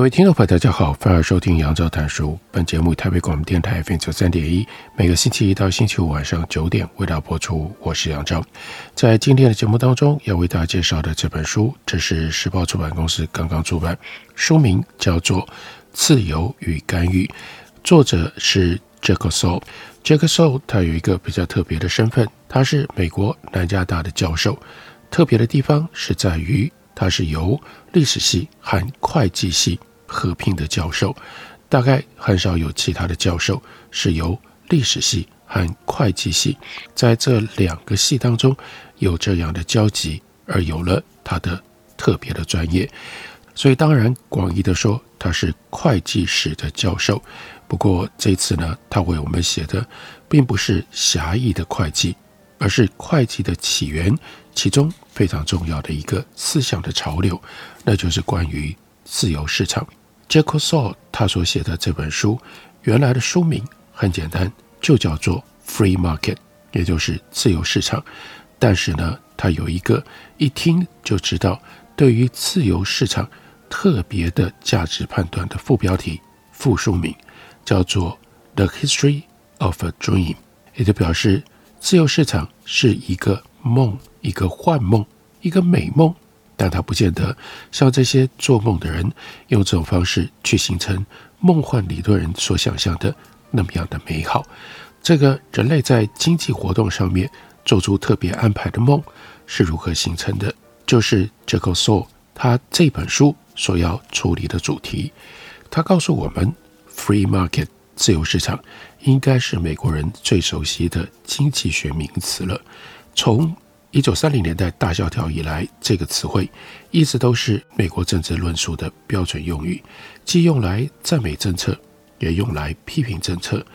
各位听众朋友，大家好，欢迎收听杨照谈书。本节目台北广播电台 FM 九三点一，每个星期一到星期五晚上九点为大家播出。我是杨照。在今天的节目当中，要为大家介绍的这本书，这是时报出版公司刚刚出版，书名叫做《自由与干预》，作者是 jackson jackson 他有一个比较特别的身份，他是美国南加大的教授。特别的地方是在于，他是由历史系和会计系。合并的教授，大概很少有其他的教授是由历史系和会计系在这两个系当中有这样的交集，而有了他的特别的专业。所以当然广义的说，他是会计史的教授。不过这次呢，他为我们写的并不是狭义的会计，而是会计的起源，其中非常重要的一个思想的潮流，那就是关于自由市场。Jack Soll 他所写的这本书，原来的书名很简单，就叫做 Free Market，也就是自由市场。但是呢，他有一个一听就知道对于自由市场特别的价值判断的副标题、副书名，叫做 The History of a Dream，也就表示自由市场是一个梦，一个幻梦，一个美梦。但它不见得像这些做梦的人用这种方式去形成梦幻理论人所想象的那么样的美好。这个人类在经济活动上面做出特别安排的梦是如何形成的？就是 Jack Soll 他这本书所要处理的主题。他告诉我们，Free Market 自由市场应该是美国人最熟悉的经济学名词了。从一九三零年代大萧条以来，这个词汇一直都是美国政治论述的标准用语，既用来赞美政策，也用来批评政策。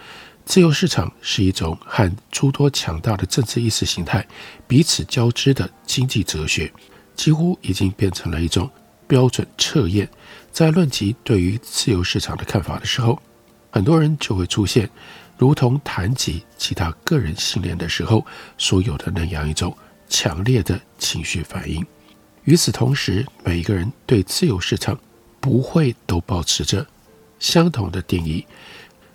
自由市场是一种和诸多强大的政治意识形态彼此交织的经济哲学，几乎已经变成了一种标准测验。在论及对于自由市场的看法的时候，很多人就会出现，如同谈及其他个人信念的时候所有的那样一种。强烈的情绪反应。与此同时，每一个人对自由市场不会都保持着相同的定义。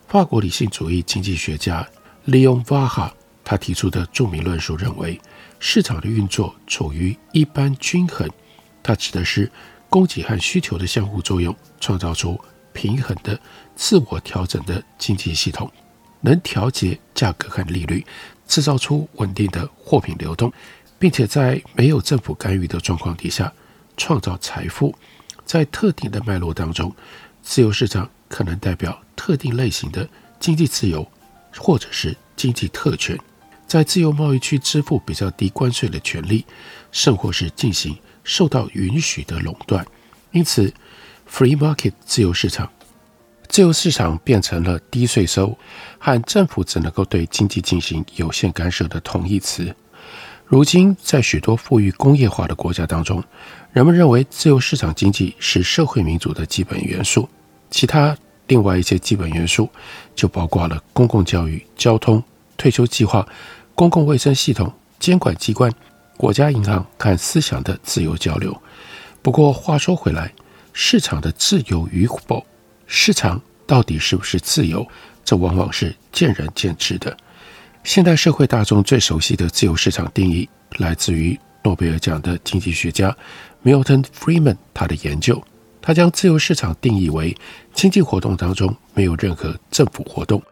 法国理性主义经济学家利用·瓦哈他提出的著名论述认为，市场的运作处于一般均衡。它指的是供给和需求的相互作用，创造出平衡的、自我调整的经济系统，能调节价格和利率，制造出稳定的货品流动。并且在没有政府干预的状况底下创造财富，在特定的脉络当中，自由市场可能代表特定类型的经济自由，或者是经济特权，在自由贸易区支付比较低关税的权利，甚或是进行受到允许的垄断。因此，free market 自由市场，自由市场变成了低税收和政府只能够对经济进行有限干涉的同义词。如今，在许多富裕工业化的国家当中，人们认为自由市场经济是社会民主的基本元素。其他另外一些基本元素，就包括了公共教育、交通、退休计划、公共卫生系统、监管机关、国家银行和思想的自由交流。不过，话说回来，市场的自由与否，市场到底是不是自由，这往往是见仁见智的。现代社会大众最熟悉的自由市场定义，来自于诺贝尔奖的经济学家 Milton Friedman 他的研究。他将自由市场定义为经济活动当中没有任何政府活动，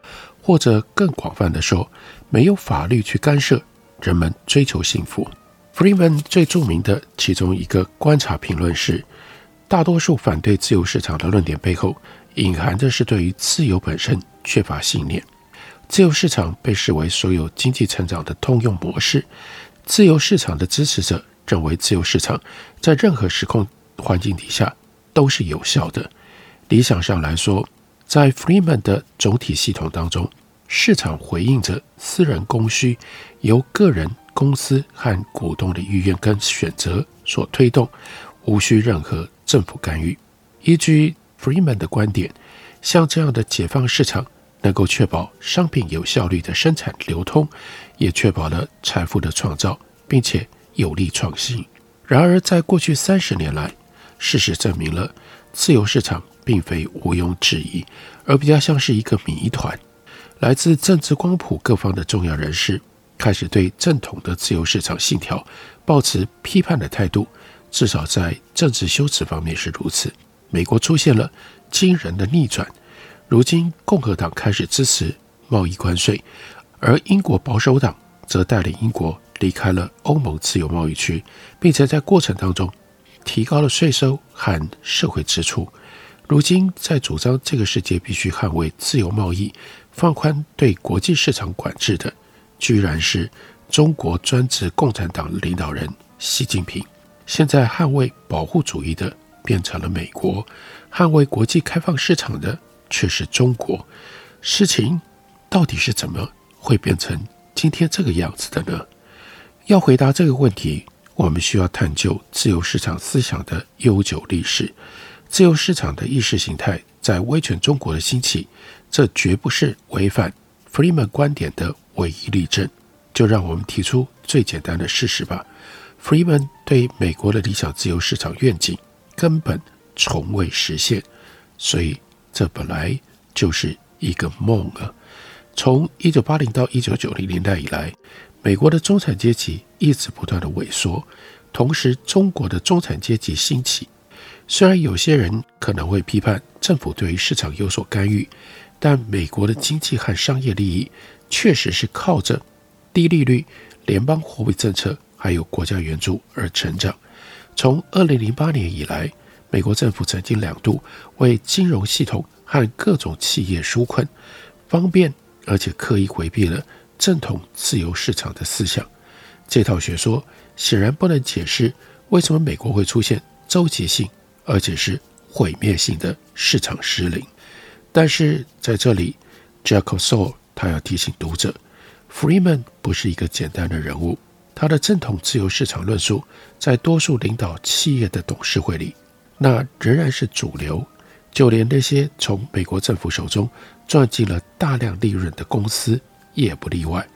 或者更广泛的说，没有法律去干涉人们追求幸福。Friedman 最著名的其中一个观察评论是：大多数反对自由市场的论点背后，隐含的是对于自由本身缺乏信念。自由市场被视为所有经济成长的通用模式。自由市场的支持者认为自由市场在任何时空环境底下都是有效的。理想上来说，在 Freeman 的总体系统当中，市场回应着私人供需，由个人、公司和股东的意愿跟选择所推动，无需任何政府干预。依据 Freeman 的观点，像这样的解放市场，能够确保商品有效率的生产流通，也确保了财富的创造，并且有力创新。然而，在过去三十年来，事实证明了自由市场并非毋庸置疑，而比较像是一个谜团。来自政治光谱各方的重要人士开始对正统的自由市场信条抱持批判的态度，至少在政治修辞方面是如此。美国出现了惊人的逆转。如今，共和党开始支持贸易关税，而英国保守党则带领英国离开了欧盟自由贸易区，并且在过程当中提高了税收和社会支出。如今，在主张这个世界必须捍卫自由贸易、放宽对国际市场管制的，居然是中国专制共产党领导人习近平。现在，捍卫保护主义的变成了美国，捍卫国际开放市场的。却是中国，事情到底是怎么会变成今天这个样子的呢？要回答这个问题，我们需要探究自由市场思想的悠久历史。自由市场的意识形态在威权中国的兴起，这绝不是违反 Freeman 观点的唯一例证。就让我们提出最简单的事实吧：：Freeman 对美国的理想自由市场愿景根本从未实现，所以。这本来就是一个梦啊！从一九八零到一九九零年代以来，美国的中产阶级一直不断的萎缩，同时中国的中产阶级兴起。虽然有些人可能会批判政府对于市场有所干预，但美国的经济和商业利益确实是靠着低利率、联邦货币政策还有国家援助而成长。从二零零八年以来，美国政府曾经两度为金融系统和各种企业纾困，方便而且刻意回避了正统自由市场的思想。这套学说显然不能解释为什么美国会出现周期性而且是毁灭性的市场失灵。但是在这里，Jacob s o u l 他要提醒读者，Freeman 不是一个简单的人物，他的正统自由市场论述在多数领导企业的董事会里。那仍然是主流，就连那些从美国政府手中赚进了大量利润的公司也不例外。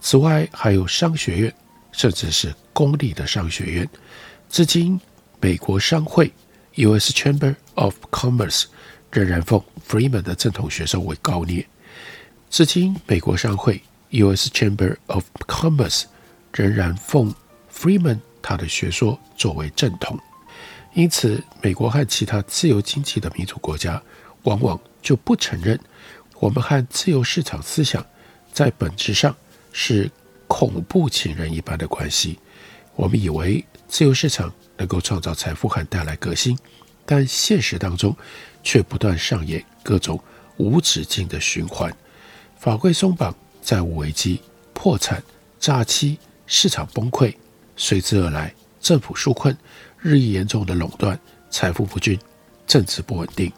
此外，还有商学院，甚至是公立的商学院。至今，美国商会 （U.S. Chamber of Commerce） 仍然奉 Freeman 的正统学说为高念。至今，美国商会 （U.S. Chamber of Commerce） 仍然奉 Freeman 他的学说作为正统。因此，美国和其他自由经济的民主国家往往就不承认我们和自由市场思想在本质上是恐怖情人一般的关系。我们以为自由市场能够创造财富和带来革新，但现实当中却不断上演各种无止境的循环：法规松绑、债务危机、破产、诈欺、市场崩溃，随之而来政府纾困。日益严重的垄断、财富不均、政治不稳定，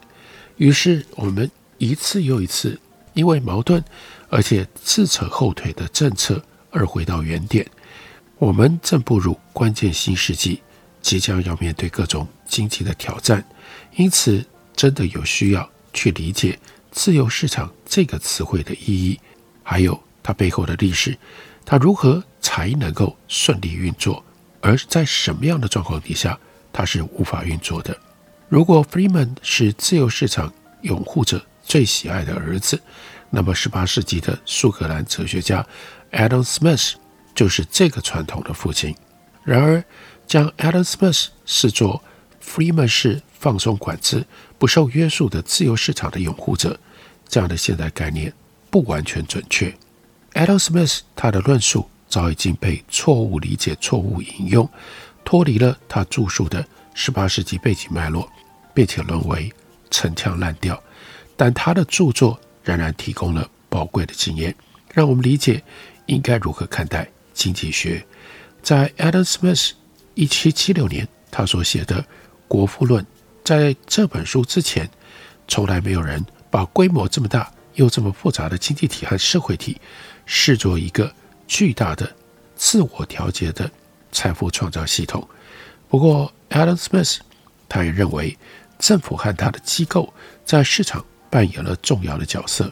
于是我们一次又一次因为矛盾而且自扯后腿的政策而回到原点。我们正步入关键新世纪，即将要面对各种经济的挑战，因此真的有需要去理解“自由市场”这个词汇的意义，还有它背后的历史，它如何才能够顺利运作。而在什么样的状况底下，它是无法运作的？如果 Freeman 是自由市场拥护者最喜爱的儿子，那么18世纪的苏格兰哲学家 Adam Smith 就是这个传统的父亲。然而，将 Adam Smith 视作 Freeman 式放松管制、不受约束的自由市场的拥护者，这样的现代概念不完全准确。Adam Smith 他的论述。早已经被错误理解、错误引用，脱离了他著述的十八世纪背景脉络，并且沦为陈腔滥调。但他的著作仍然提供了宝贵的经验，让我们理解应该如何看待经济学。在 Adam Smith 一七七六年他所写的《国富论》。在这本书之前，从来没有人把规模这么大又这么复杂的经济体和社会体视作一个巨大的自我调节的财富创造系统。不过，Adam Smith 他也认为，政府和他的机构在市场扮演了重要的角色。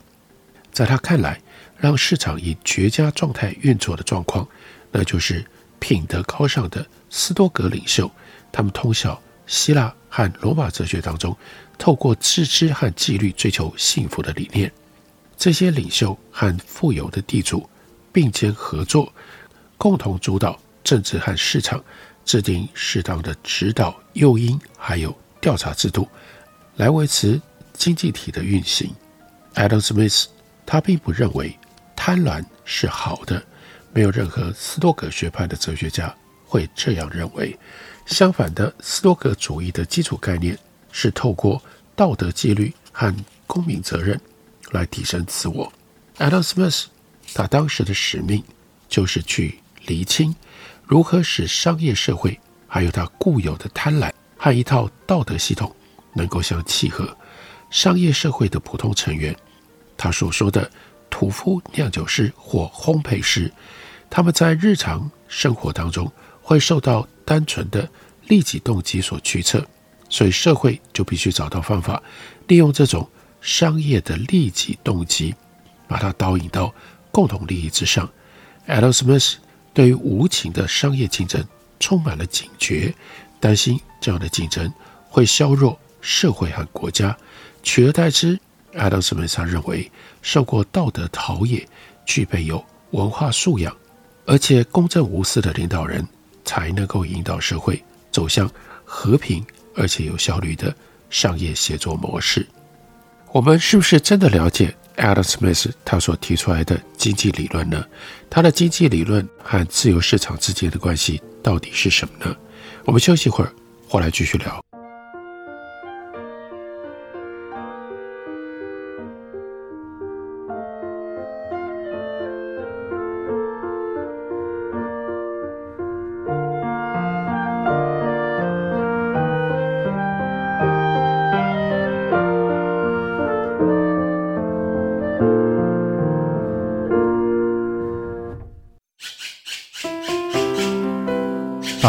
在他看来，让市场以绝佳状态运作的状况，那就是品德高尚的斯多葛领袖，他们通晓希腊和罗马哲学当中，透过自知和纪律追求幸福的理念。这些领袖和富有的地主并肩合作，共同主导政治和市场，制定适当的指导诱因，还有调查制度，来维持经济体的运行。Adam Smith 他并不认为贪婪是好的，没有任何斯多葛学派的哲学家会这样认为。相反的，斯多葛主义的基础概念是透过道德纪律和公民责任来提升自我。Adam Smith 他当时的使命就是去厘清如何使商业社会还有他固有的贪婪和一套道德系统能够相契合。商业社会的普通成员，他所说的屠夫、酿酒师或烘焙师，他们在日常生活当中会受到单纯的利己动机所驱策，所以社会就必须找到方法，利用这种商业的利己动机，把它导引到共同利益之上。Adam Smith 对于无情的商业竞争充满了警觉，担心这样的竞争会削弱社会和国家。取而代之，Adam Smith 认为，受过道德陶冶、具备有文化素养，而且公正无私的领导人。才能够引导社会走向和平而且有效率的商业协作模式。我们是不是真的了解 Adam Smith 他所提出来的经济理论呢？他的经济理论和自由市场之间的关系到底是什么呢？我们休息一会儿，回来继续聊。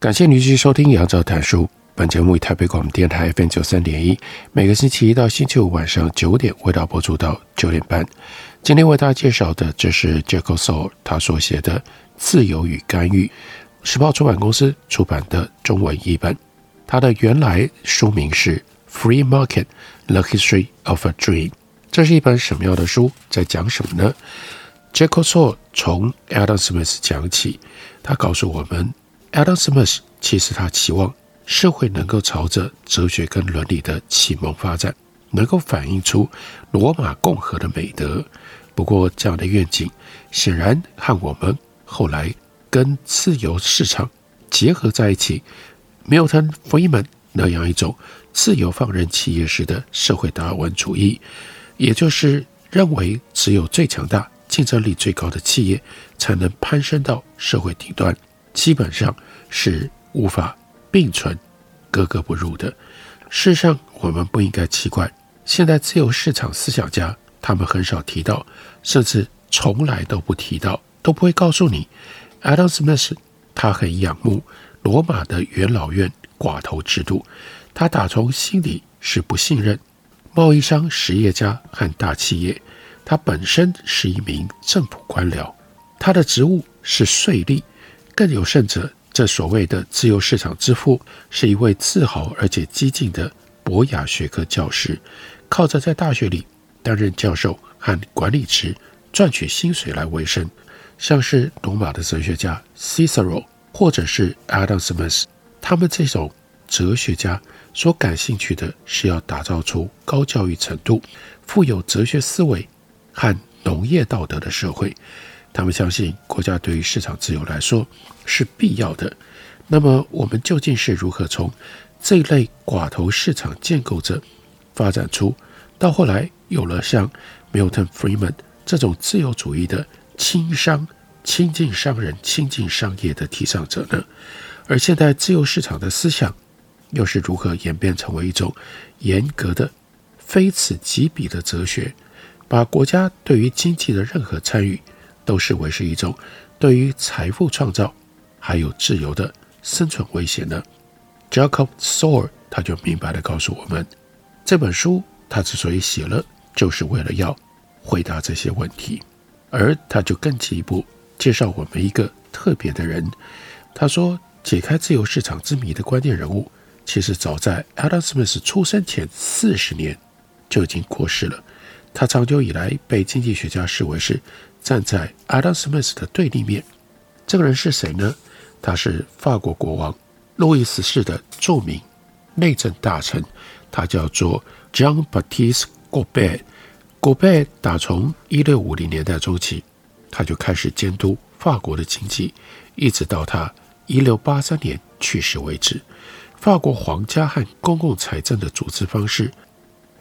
感谢您继续收听《杨照谈书》。本节目以台北广播电台 FM 九三点一，每个星期一到星期五晚上九点，为大家播出到九点半。今天为大家介绍的，这是 JACOSO 他所写的《自由与干预》，时报出版公司出版的中文译本。他的原来书名是《Free Market: The History of a Dream》。这是一本什么样的书？在讲什么呢？JACOSO 从 Adam Smith 讲起，他告诉我们。Adam Smith 其实他期望社会能够朝着哲学跟伦理的启蒙发展，能够反映出罗马共和的美德。不过，这样的愿景显然和我们后来跟自由市场结合在一起，Milton Friedman 那样一种自由放任企业式的社会达尔文主义，也就是认为只有最强大、竞争力最高的企业才能攀升到社会顶端，基本上是无法并存、格格不入的。事实上，我们不应该奇怪，现在自由市场思想家他们很少提到，甚至从来都不提到，都不会告诉你，Adam Smith 他很仰慕罗马的元老院寡头制度，他打从心里是不信任贸易商、实业家和大企业。他本身是一名政府官僚，他的职务是税吏，更有甚者。这所谓的自由市场之父是一位自豪而且激进的博雅学科教师，靠着在大学里担任教授和管理职赚取薪水来维生。像是罗马的哲学家 Cicero 或者是 Adam Smith，他们这种哲学家所感兴趣的是要打造出高教育程度、富有哲学思维和农业道德的社会。他们相信国家对于市场自由来说是必要的。那么，我们究竟是如何从这一类寡头市场建构者发展出，到后来有了像 Milton Friedman 这种自由主义的轻商、亲近商人、亲近商业的提倡者呢？而现代自由市场的思想又是如何演变成为一种严格的、非此即彼的哲学，把国家对于经济的任何参与都视为是一种对于财富创造还有自由的生存威胁呢？Jacob Sore，他就明白地告诉我们，这本书他之所以写了，就是为了要回答这些问题。而他就更进一步介绍我们一个特别的人。他说，解开自由市场之谜的关键人物，其实早在 Adam Smith 出生前四十年就已经过世了。他长久以来被经济学家视为是。站在 Adam Smith 的对立面，这个人是谁呢？他是法国国王路易十四的著名内政大臣，他叫做 Jean-Baptiste Colbert。Colbert 打从一六五零年代中期，他就开始监督法国的经济，一直到他一六八三年去世为止。法国皇家和公共财政的组织方式，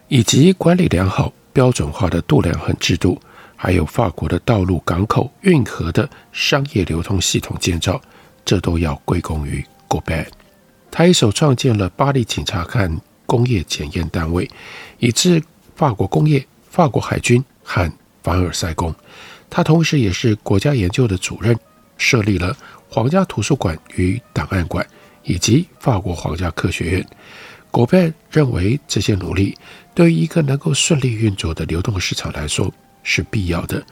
以及管理良好、标准化的度量衡制度。还有法国的道路、港口、运河的商业流通系统建造，这都要归功于戈贝。他一手创建了巴黎警察看工业检验单位，以致法国工业、法国海军和凡尔赛宫。他同时也是国家研究的主任，设立了皇家图书馆与档案馆，以及法国皇家科学院。Colbert 认为这些努力对于一个能够顺利运作的流动市场来说，是必要的。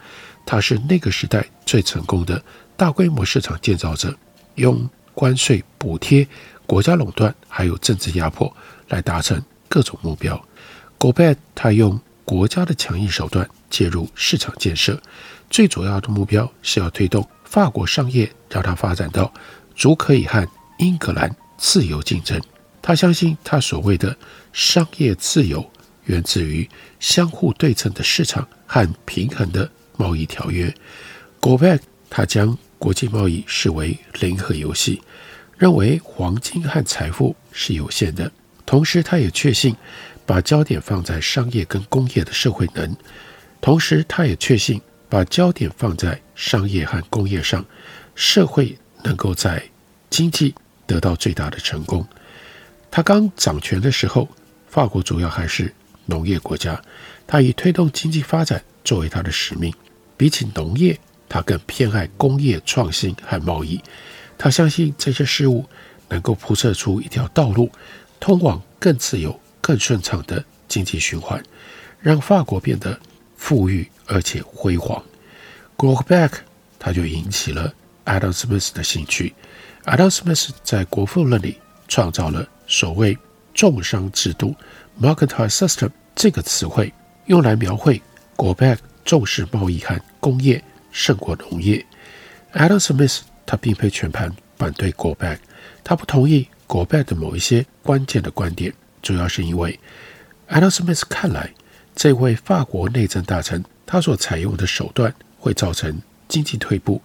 他是那个时代最成功的大规模市场建造者，用关税补贴、国家垄断还有政治压迫来达成各种目标。Colbert 他用国家的强硬手段介入市场建设，最主要的目标是要推动法国商业，让它发展到足可以和英格兰自由竞争。他相信他所谓的商业自由源自于相互对称的市场。和平衡的贸易条约，Gobert 他将国际贸易视为零和游戏，认为黄金和财富是有限的。同时，他也确信把焦点放在商业跟工业的社会能。同时，他也确信把焦点放在商业和工业上，社会能够在经济得到最大的成功。他刚掌权的时候，法国主要还是农业国家。他以推动经济发展作为他的使命，比起农业，他更偏爱工业创新和贸易。他相信这些事物能够铺设出一条道路，通往更自由、更顺畅的经济循环，让法国变得富裕而且辉煌。Colbert 他就引起了 Adam Smith 的兴趣。Adam Smith 在《国富论》里创造了所谓“重商制度 ”（Mercantile System） 这个词汇。用来描绘 Colbert 重视贸易和工业胜过农业。Adam Smith 他并非全盘反对 Colbert，他不同意 Colbert 的某一些关键的观点，主要是因为 Adam Smith 看来，这位法国内政大臣他所采用的手段会造成经济退步。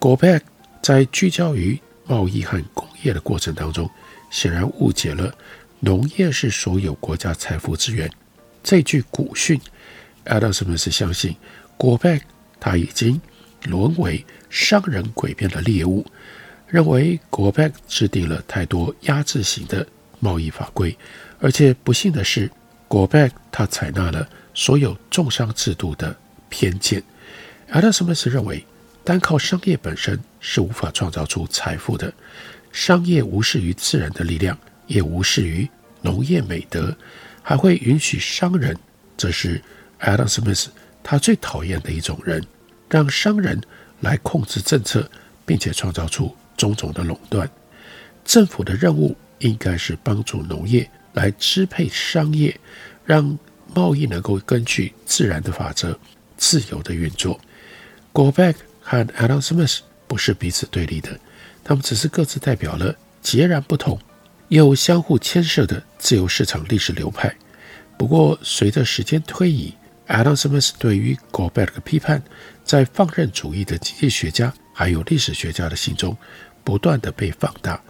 Colbert 在聚焦于贸易和工业的过程当中，显然误解了农业是所有国家财富之源。这句古训 Adam Smith 相信果贝他已经沦为商人诡辩的猎物，认为果贝制定了太多压制型的贸易法规，而且不幸的是，果贝他采纳了所有重商制度的偏见。Adam Smith 认为，单靠商业本身是无法创造出财富的，商业无视于自然的力量，也无视于农业美德，还会允许商人，这是 Adam Smith 他最讨厌的一种人，让商人来控制政策，并且创造出种种的垄断。政府的任务应该是帮助农业来支配商业，让贸易能够根据自然的法则自由地运作。Go back。和 Adam Smith 不是彼此对立的，他们只是各自代表了截然不同又相互牵涉的自由市场历史流派。不过，随着时间推移，Adam Smith 对于 Goldberg 的批判，在放任主义的经济学家还有历史学家的心中不断地被放大，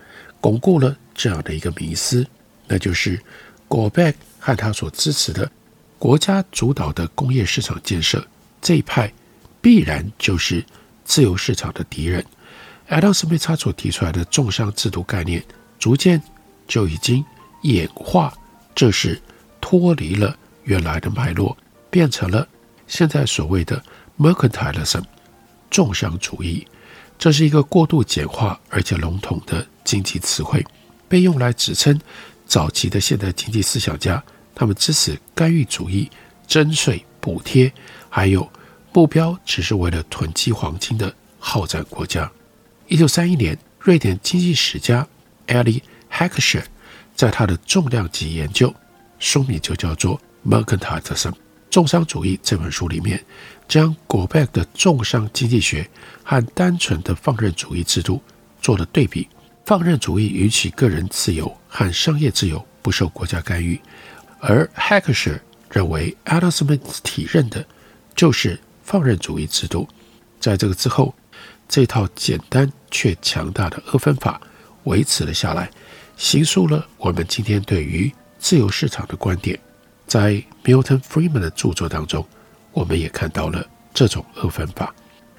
巩固了这样的一个迷思，那就是 Goldberg 和他所支持的国家主导的工业市场建设这一派，必然就是。自由市场的敌人，Adam Smith 所提出来的重商制度概念，逐渐就已经演化，这是脱离了原来的脉络，变成了现在所谓的 Mercantilism 重商主义。这是一个过度简化而且笼统的经济词汇，被用来指称早期的现代经济思想家，他们支持干预主义、征税、补贴，还有。目标只是为了囤积黄金的好战国家。一九三一年，瑞典经济史家 Eli Heckscher 在他的重量级研究，书名就叫做《Mercantilism 重商主义》这本书里面，将古拜的重商经济学和单纯的放任主义制度做了对比。放任主义允许个人自由和商业自由不受国家干预，而 Heckscher 认为 Adam Smith 体认的就是。放任主义制度，在这个之后，这套简单却强大的二分法维持了下来，形塑了我们今天对于自由市场的观点。在 Milton Friedman 的著作当中，我们也看到了这种二分法。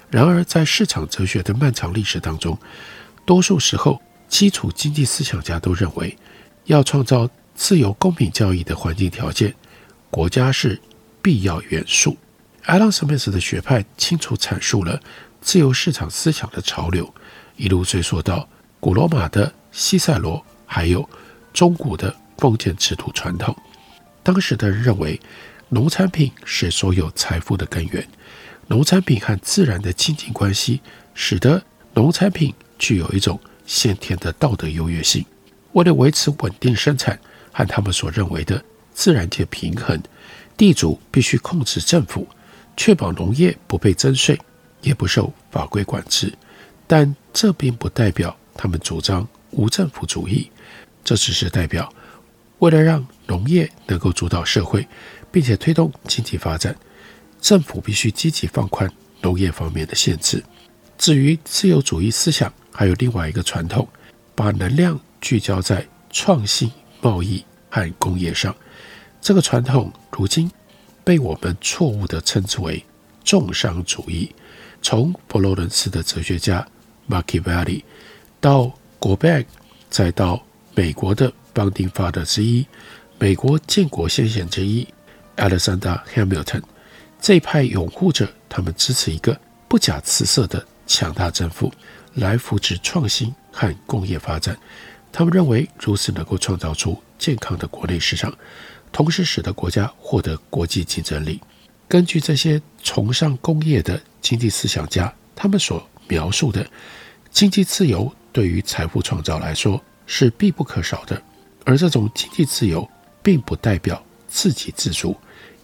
然而，在市场哲学的漫长历史当中，多数时候，基础经济思想家都认为，要创造自由公平交易的环境条件，国家是必要元素。Alan Smith 的学派清楚阐述了自由市场思想的潮流，一路追溯到古罗马的西塞罗，还有中古的封建制度传统。当时的人认为，农产品是所有财富的根源，农产品和自然的亲近关系，使得农产品具有一种先天的道德优越性。为了维持稳定生产和他们所认为的自然界平衡，地主必须控制政府。确保农业不被征税，也不受法规管制，但这并不代表他们主张无政府主义。这只是代表，为了让农业能够主导社会，并且推动经济发展，政府必须积极放宽农业方面的限制。至于自由主义思想，还有另外一个传统，把能量聚焦在创新、贸易和工业上。这个传统如今。被我们错误地称之为重商主义。从佛罗伦斯的哲学家 Machiavelli 到 Gobag，再到美国的邦丁 Father 之一、美国建国先贤之一 Alexander Hamilton，这一派拥护者，他们支持一个不假辞色的强大政府来扶持创新和工业发展。他们认为如此能够创造出健康的国内市场。同时，使得国家获得国际竞争力。根据这些崇尚工业的经济思想家，他们所描述的经济自由，对于财富创造来说是必不可少的。而这种经济自由，并不代表自给自足，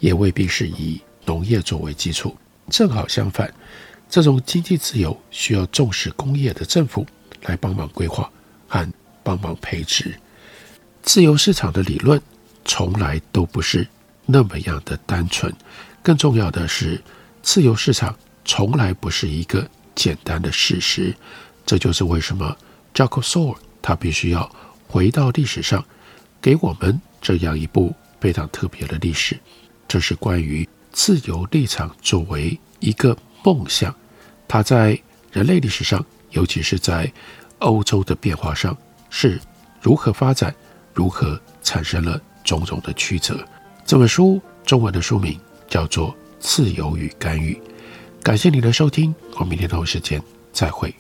也未必是以农业作为基础。正好相反，这种经济自由需要重视工业的政府来帮忙规划和帮忙培植。自由市场的理论。从来都不是那么样的单纯。更重要的是，自由市场从来不是一个简单的事实。这就是为什么 Jaco s o r 他必须要回到历史上，给我们这样一部非常特别的历史。这是关于自由立场作为一个梦想，它在人类历史上，尤其是在欧洲的变化上是如何发展，如何产生了种种的曲折。这本书中文的书名叫做自由与干预。感谢你的收听我们明天同一时间再会。